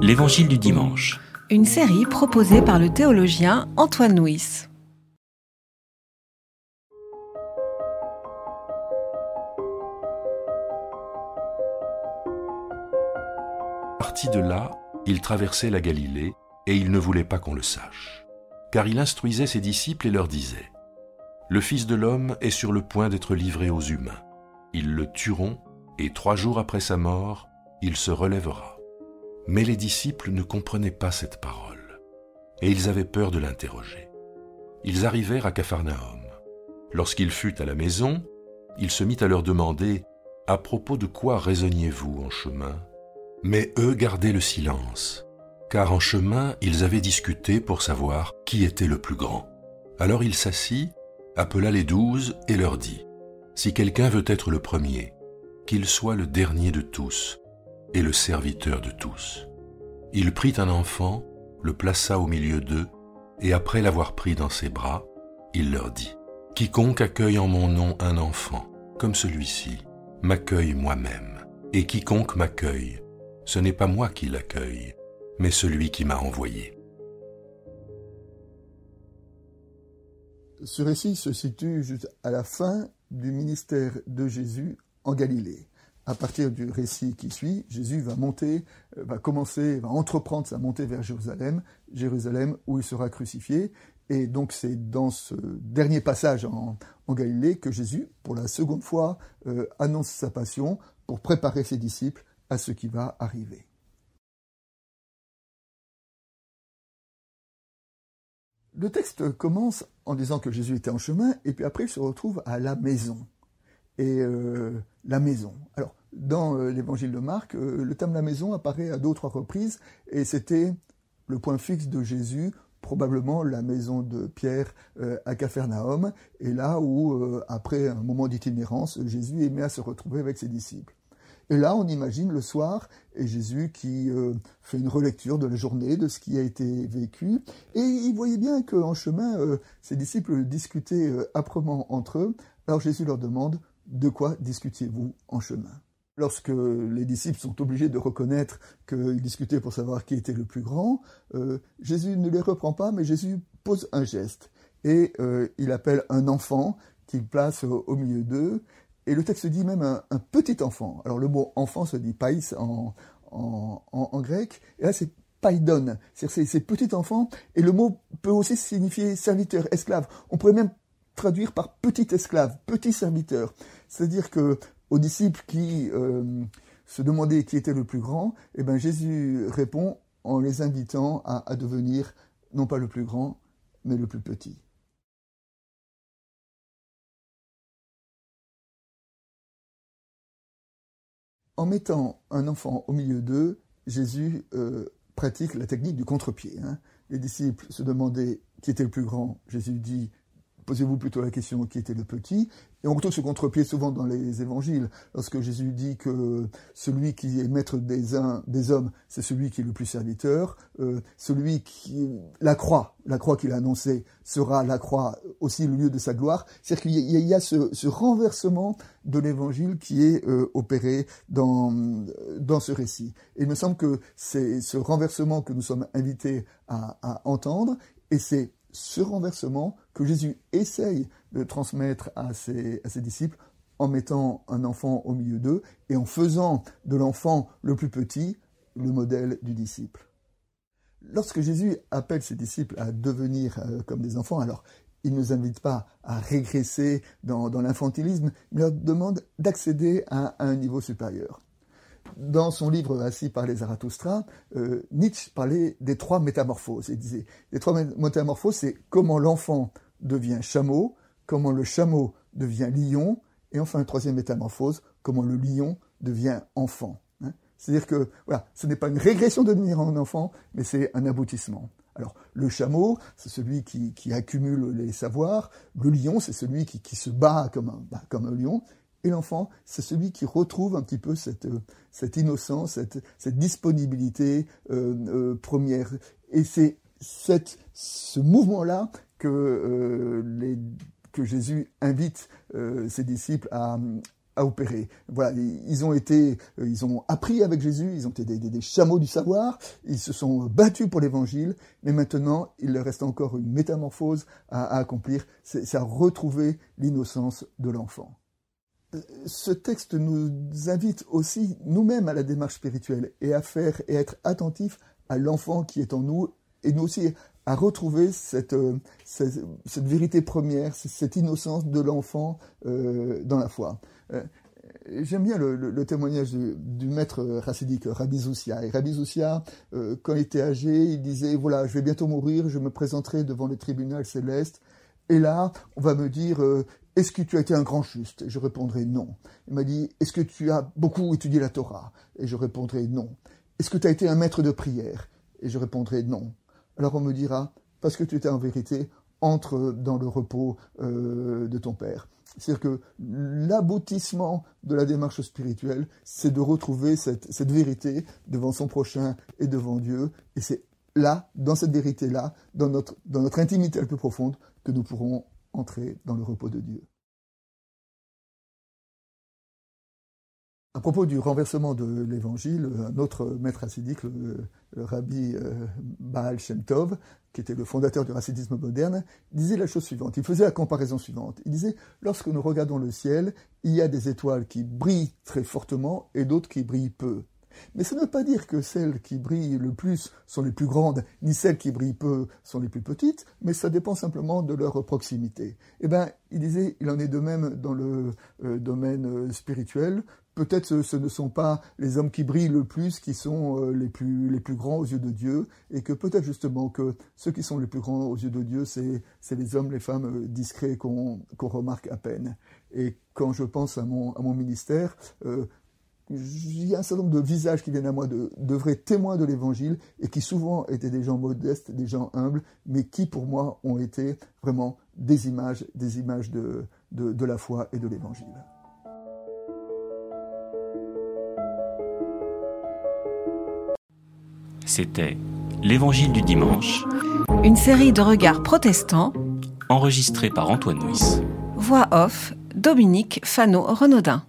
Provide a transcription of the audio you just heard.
L'Évangile du dimanche. Une série proposée par le théologien Antoine Nuis. Parti de là, il traversait la Galilée et il ne voulait pas qu'on le sache. Car il instruisait ses disciples et leur disait Le Fils de l'homme est sur le point d'être livré aux humains. Ils le tueront et trois jours après sa mort, il se relèvera. Mais les disciples ne comprenaient pas cette parole, et ils avaient peur de l'interroger. Ils arrivèrent à Capharnaüm. Lorsqu'il fut à la maison, il se mit à leur demander À propos de quoi raisonniez-vous en chemin Mais eux gardaient le silence, car en chemin ils avaient discuté pour savoir qui était le plus grand. Alors il s'assit, appela les douze et leur dit Si quelqu'un veut être le premier, qu'il soit le dernier de tous et le serviteur de tous. Il prit un enfant, le plaça au milieu d'eux, et après l'avoir pris dans ses bras, il leur dit, Quiconque accueille en mon nom un enfant, comme celui-ci, m'accueille moi-même, et quiconque m'accueille, ce n'est pas moi qui l'accueille, mais celui qui m'a envoyé. Ce récit se situe juste à la fin du ministère de Jésus en Galilée à partir du récit qui suit, Jésus va monter, euh, va commencer, va entreprendre sa montée vers Jérusalem, Jérusalem où il sera crucifié. Et donc c'est dans ce dernier passage en, Galilée que Jésus, pour la seconde fois, euh, annonce sa passion pour préparer ses disciples à ce qui va arriver. Le texte commence en disant que Jésus était en chemin, et puis après il se retrouve à la maison. Et euh, la maison. Dans euh, l'évangile de Marc, euh, le terme la maison apparaît à deux ou trois reprises, et c'était le point fixe de Jésus, probablement la maison de Pierre euh, à Capharnaüm, et là où, après un moment d'itinérance, Jésus aimait à se retrouver avec ses disciples. Et là, on imagine le soir, et Jésus qui fait une relecture de la journée, de ce qui a été vécu, et il voyait bien qu'en chemin, ses disciples discutaient âprement entre eux. Alors Jésus leur demande, de quoi discutiez-vous en chemin? Lorsque les disciples sont obligés de reconnaître qu'ils discutaient pour savoir qui était le plus grand, euh, Jésus ne les reprend pas, mais Jésus pose un geste. Et euh, il appelle un enfant qu'il place au, milieu d'eux. Et le texte dit même un, petit enfant. Alors le mot enfant se dit païs en, en, grec. Et là c'est paidon, c'est-à-dire c'est petit enfant. Et le mot peut aussi signifier serviteur, esclave. On pourrait même traduire par petit esclave, petit serviteur. C'est-à-dire que aux disciples qui euh, se demandaient qui était le plus grand, eh ben Jésus répond en les invitant à, devenir non pas le plus grand, mais le plus petit. En mettant un enfant au milieu d'eux, Jésus euh, pratique la technique du contre-pied. Hein. Les disciples se demandaient qui était le plus grand. Jésus dit posez-vous plutôt la question qui était le petit. Et on retrouve ce contre-pied souvent dans les évangiles, lorsque Jésus dit que celui qui est maître des, uns, des hommes, c'est celui qui est le plus serviteur, euh, celui qui, la croix, la croix qu'il a annoncée sera la croix aussi le lieu de sa gloire. C'est-à-dire qu'il y, a ce, renversement de l'évangile qui est euh, opéré dans, dans ce récit. Et il me semble que c'est ce renversement que nous sommes invités à, à entendre, et c'est ce renversement que Jésus essaye de transmettre à ses, disciples en mettant un enfant au milieu d'eux et en faisant de l'enfant le plus petit le modèle du disciple. Lorsque Jésus appelle ses disciples à devenir euh, comme des enfants, alors il ne nous invite pas à régresser dans, l'infantilisme, mais leur demande d'accéder à un niveau supérieur dans son livre Assis par les Zarathustra, euh, Nietzsche parlait des trois métamorphoses. Il disait, les trois métamorphoses, c'est comment l'enfant devient chameau, comment le chameau devient lion, et enfin, une troisième métamorphose, comment le lion devient enfant. Hein. C'est-à-dire que voilà, ce n'est pas une régression de devenir un enfant, mais c'est un aboutissement. Alors, le chameau, c'est celui qui, accumule les savoirs. Le lion, c'est celui qui, se bat comme un, bah, comme un lion. Et l'enfant, c'est celui qui retrouve un petit peu cette, euh, innocence, cette, disponibilité euh, euh, première. Et c'est ce mouvement-là que, Jésus invite ses disciples à, à opérer. Voilà, ils ont été, ils ont appris avec Jésus, ils ont été des, chameaux du savoir, ils se sont battus pour l'évangile, mais maintenant, il leur reste encore une métamorphose à, accomplir, c'est à retrouver l'innocence de l'enfant. Ce texte nous invite aussi nous-mêmes à la démarche spirituelle et à faire et être attentifs à l'enfant qui est en nous et nous aussi à retrouver cette, euh, vérité première, cette innocence de l'enfant euh, dans la foi. Euh, j'aime bien le, témoignage du, maître chassidique Rabbi Zoussia. Et Rabbi Zoussia, quand il était âgé, il disait, voilà, je vais bientôt mourir, je me présenterai devant le tribunal céleste, et là, on va me dire, est-ce que tu as été un grand juste je répondrai non. Il m'a dit, est-ce que tu as beaucoup étudié la Torah Et je répondrai non. Est-ce que tu as été un maître de prière Et je répondrai non alors on me dira, parce que tu étais en vérité, entre dans le repos euh, de ton Père. C'est-à-dire que l'aboutissement de la démarche spirituelle, c'est de retrouver cette, cette, vérité devant son prochain et devant Dieu. Et c'est là, dans cette vérité-là, dans notre, dans notre intimité la plus profonde, que nous pourrons entrer dans le repos de Dieu. À propos du renversement de l'évangile, un autre maître hassidique, le, rabbi euh, Baal Shem Tov, qui était le fondateur du racidisme moderne, disait la chose suivante. Il faisait la comparaison suivante. Il disait, lorsque nous regardons le ciel, il y a des étoiles qui brillent très fortement et d'autres qui brillent peu. Mais ça ne veut pas dire que celles qui brillent le plus sont les plus grandes, ni celles qui brillent peu sont les plus petites, mais ça dépend simplement de leur proximité. Eh bien, il disait, il en est de même dans le euh, domaine euh, spirituel peut-être ce, ne sont pas les hommes qui brillent le plus qui sont euh, les, plus, les plus grands aux yeux de Dieu, et que peut-être justement que ceux qui sont les plus grands aux yeux de Dieu, c'est les hommes, les femmes euh, discrets qu'on remarque à peine. Et quand je pense à mon, à mon ministère, euh, il y a un certain nombre de visages qui viennent à moi de, de vrais témoins de l'Évangile et qui souvent étaient des gens modestes, des gens humbles, mais qui pour moi ont été vraiment des images, des images de, de, de la foi et de l'Évangile. C'était L'Évangile du dimanche. Une série de regards protestants. Enregistrée par Antoine Nuis. Voix off, Dominique Fano-Renaudin.